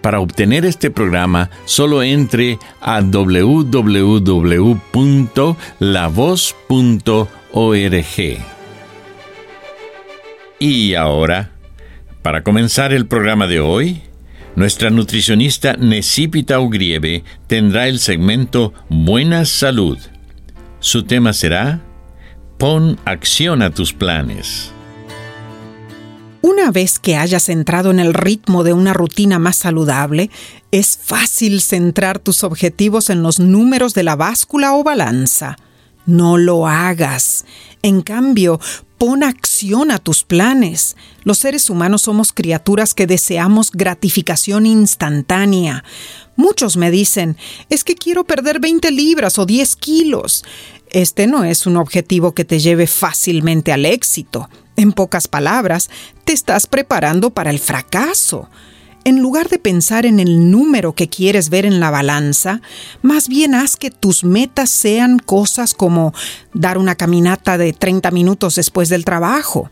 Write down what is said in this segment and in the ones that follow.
Para obtener este programa, solo entre a www.lavoz.org. Y ahora, para comenzar el programa de hoy, nuestra nutricionista Necipita Ugrieve tendrá el segmento Buena Salud. Su tema será Pon acción a tus planes. Una vez que hayas entrado en el ritmo de una rutina más saludable, es fácil centrar tus objetivos en los números de la báscula o balanza. No lo hagas. En cambio, pon acción a tus planes. Los seres humanos somos criaturas que deseamos gratificación instantánea. Muchos me dicen, es que quiero perder 20 libras o 10 kilos. Este no es un objetivo que te lleve fácilmente al éxito. En pocas palabras, te estás preparando para el fracaso. En lugar de pensar en el número que quieres ver en la balanza, más bien haz que tus metas sean cosas como dar una caminata de 30 minutos después del trabajo.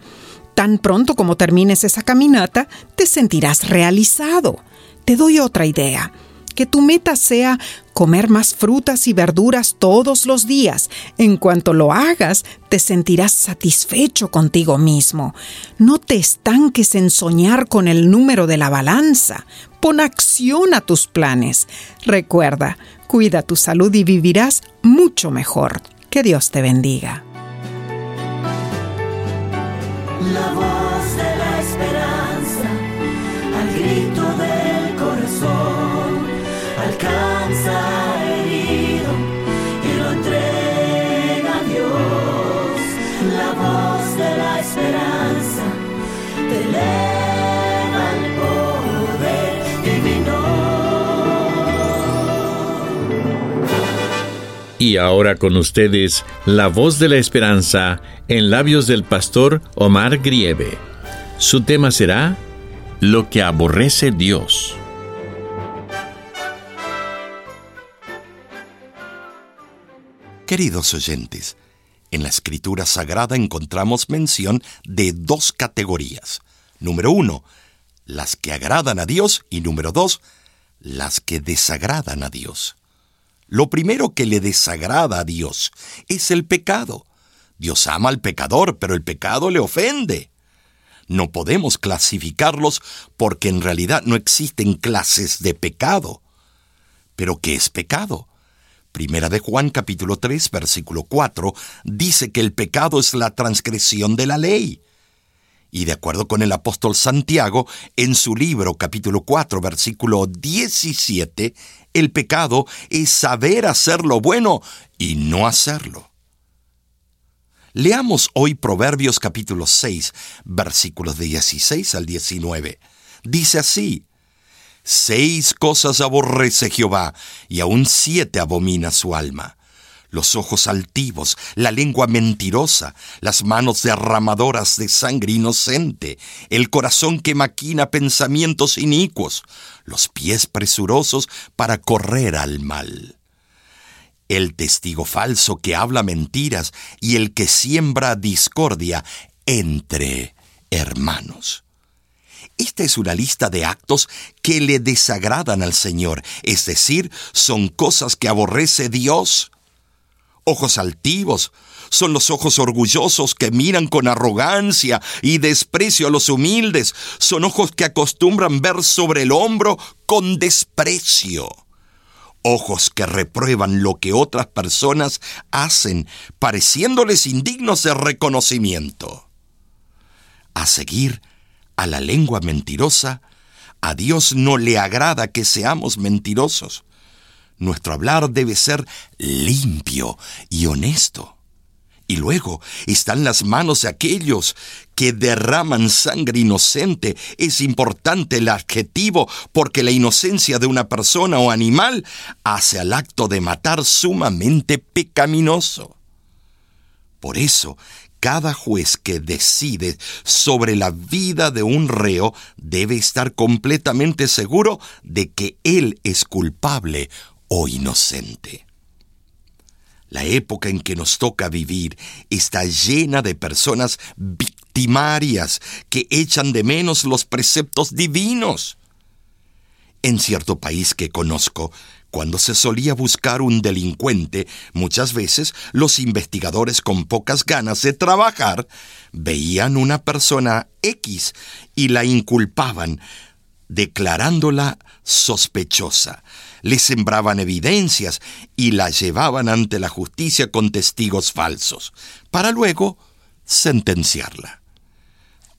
Tan pronto como termines esa caminata, te sentirás realizado. Te doy otra idea que tu meta sea comer más frutas y verduras todos los días. En cuanto lo hagas, te sentirás satisfecho contigo mismo. No te estanques en soñar con el número de la balanza. Pon acción a tus planes. Recuerda, cuida tu salud y vivirás mucho mejor. Que Dios te bendiga. Y ahora con ustedes, la voz de la esperanza en labios del pastor Omar Grieve. Su tema será Lo que aborrece Dios. Queridos oyentes, en la escritura sagrada encontramos mención de dos categorías. Número uno, las que agradan a Dios y número dos, las que desagradan a Dios. Lo primero que le desagrada a Dios es el pecado. Dios ama al pecador, pero el pecado le ofende. No podemos clasificarlos porque en realidad no existen clases de pecado. Pero ¿qué es pecado? Primera de Juan capítulo 3 versículo 4 dice que el pecado es la transgresión de la ley. Y de acuerdo con el apóstol Santiago, en su libro capítulo 4 versículo 17, el pecado es saber hacer lo bueno y no hacerlo. Leamos hoy Proverbios capítulo 6 versículos de 16 al 19. Dice así, Seis cosas aborrece Jehová, y aún siete abomina su alma. Los ojos altivos, la lengua mentirosa, las manos derramadoras de sangre inocente, el corazón que maquina pensamientos inicuos, los pies presurosos para correr al mal. El testigo falso que habla mentiras y el que siembra discordia entre hermanos. Esta es una lista de actos que le desagradan al Señor, es decir, son cosas que aborrece Dios. Ojos altivos son los ojos orgullosos que miran con arrogancia y desprecio a los humildes. Son ojos que acostumbran ver sobre el hombro con desprecio. Ojos que reprueban lo que otras personas hacen, pareciéndoles indignos de reconocimiento. A seguir, a la lengua mentirosa, a Dios no le agrada que seamos mentirosos. Nuestro hablar debe ser limpio y honesto. Y luego están las manos de aquellos que derraman sangre inocente. Es importante el adjetivo porque la inocencia de una persona o animal hace al acto de matar sumamente pecaminoso. Por eso, cada juez que decide sobre la vida de un reo debe estar completamente seguro de que él es culpable o inocente. La época en que nos toca vivir está llena de personas victimarias que echan de menos los preceptos divinos. En cierto país que conozco, cuando se solía buscar un delincuente, muchas veces los investigadores con pocas ganas de trabajar veían una persona X y la inculpaban, declarándola sospechosa le sembraban evidencias y la llevaban ante la justicia con testigos falsos, para luego sentenciarla.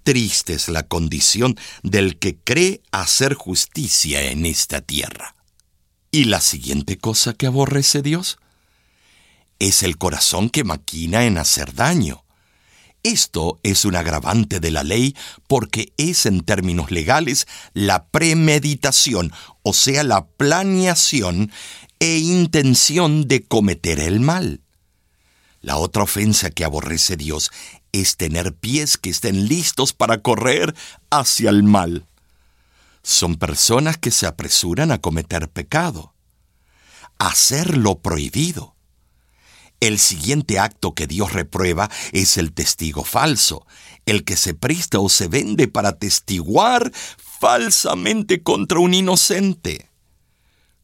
Triste es la condición del que cree hacer justicia en esta tierra. ¿Y la siguiente cosa que aborrece Dios? Es el corazón que maquina en hacer daño. Esto es un agravante de la ley porque es en términos legales la premeditación, o sea, la planeación e intención de cometer el mal. La otra ofensa que aborrece Dios es tener pies que estén listos para correr hacia el mal. Son personas que se apresuran a cometer pecado, hacer lo prohibido el siguiente acto que Dios reprueba es el testigo falso, el que se presta o se vende para testiguar falsamente contra un inocente.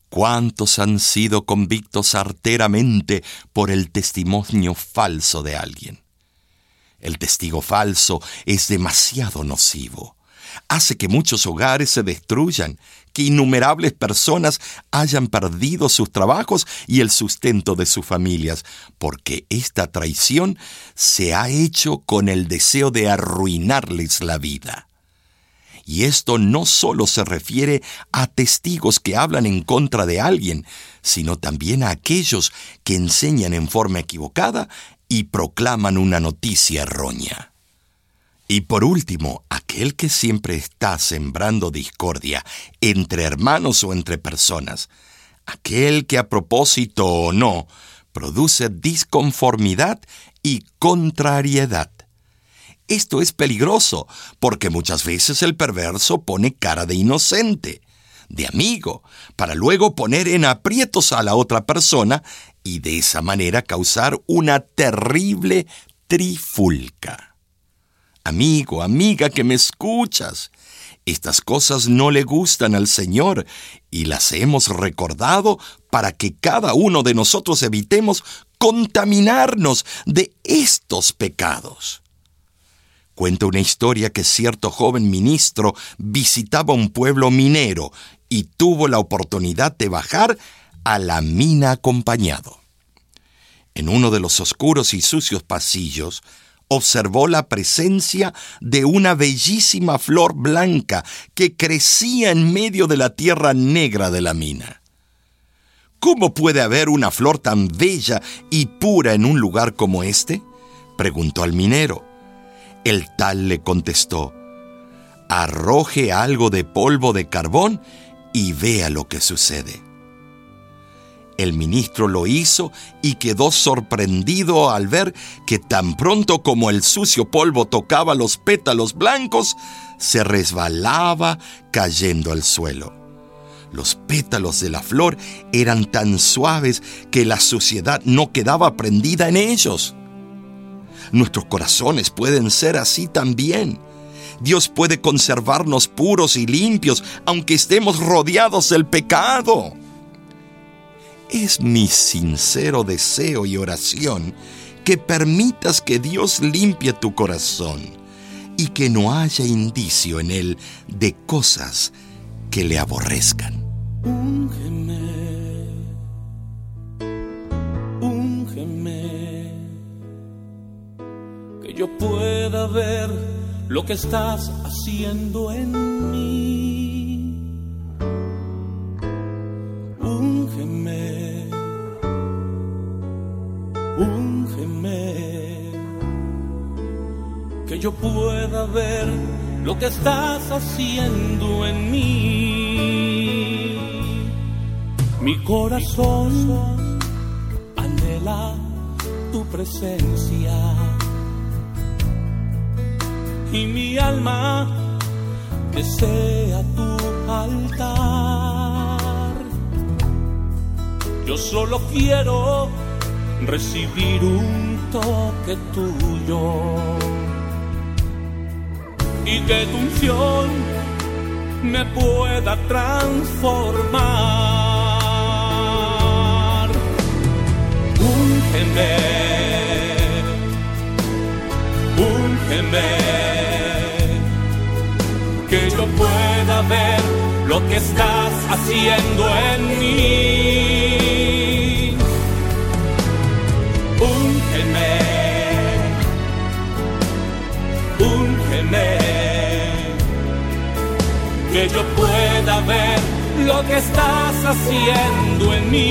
¿Cuántos han sido convictos arteramente por el testimonio falso de alguien? El testigo falso es demasiado nocivo. Hace que muchos hogares se destruyan, que innumerables personas hayan perdido sus trabajos y el sustento de sus familias, porque esta traición se ha hecho con el deseo de arruinarles la vida. Y esto no solo se refiere a testigos que hablan en contra de alguien, sino también a aquellos que enseñan en forma equivocada y proclaman una noticia errónea. Y por último, aquel que siempre está sembrando discordia entre hermanos o entre personas, aquel que a propósito o no produce disconformidad y contrariedad. Esto es peligroso porque muchas veces el perverso pone cara de inocente, de amigo, para luego poner en aprietos a la otra persona y de esa manera causar una terrible trifulca. Amigo, amiga que me escuchas, estas cosas no le gustan al Señor y las hemos recordado para que cada uno de nosotros evitemos contaminarnos de estos pecados. Cuenta una historia que cierto joven ministro visitaba un pueblo minero y tuvo la oportunidad de bajar a la mina acompañado. En uno de los oscuros y sucios pasillos, observó la presencia de una bellísima flor blanca que crecía en medio de la tierra negra de la mina. ¿Cómo puede haber una flor tan bella y pura en un lugar como este? preguntó al minero. El tal le contestó, arroje algo de polvo de carbón y vea lo que sucede. El ministro lo hizo y quedó sorprendido al ver que tan pronto como el sucio polvo tocaba los pétalos blancos, se resbalaba cayendo al suelo. Los pétalos de la flor eran tan suaves que la suciedad no quedaba prendida en ellos. Nuestros corazones pueden ser así también. Dios puede conservarnos puros y limpios aunque estemos rodeados del pecado. Es mi sincero deseo y oración que permitas que Dios limpie tu corazón y que no haya indicio en él de cosas que le aborrezcan. Úngeme, úngeme, que yo pueda ver lo que estás haciendo en mí. Lo que estás haciendo en mí. Mi corazón anhela tu presencia y mi alma desea tu altar. Yo solo quiero recibir un toque tuyo y que tu unción me pueda transformar. Úngeme, úngeme, que yo pueda ver lo que estás haciendo en mí. Úngeme, úngeme que yo pueda ver lo que estás haciendo en mí.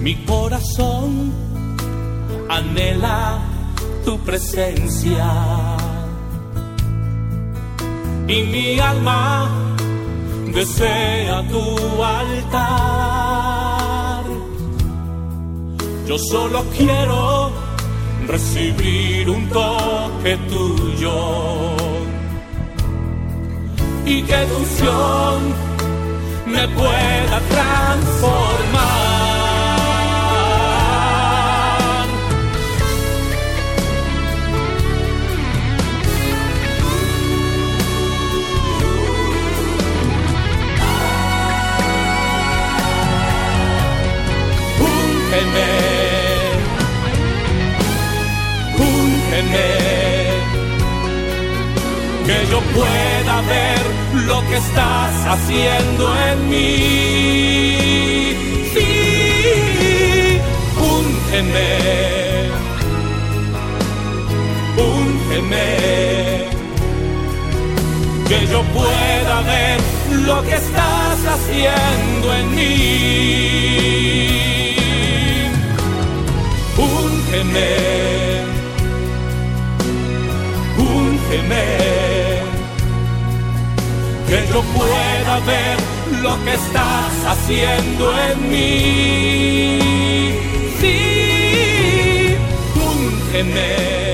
Mi corazón anhela tu presencia y mi alma desea tu altar. Yo solo quiero recibir un toque tuyo y que tu me pueda transformar. Lo que estás haciendo en mí. Úngeme, úngeme que yo pueda ver lo que estás haciendo en mí. Sí, úngeme,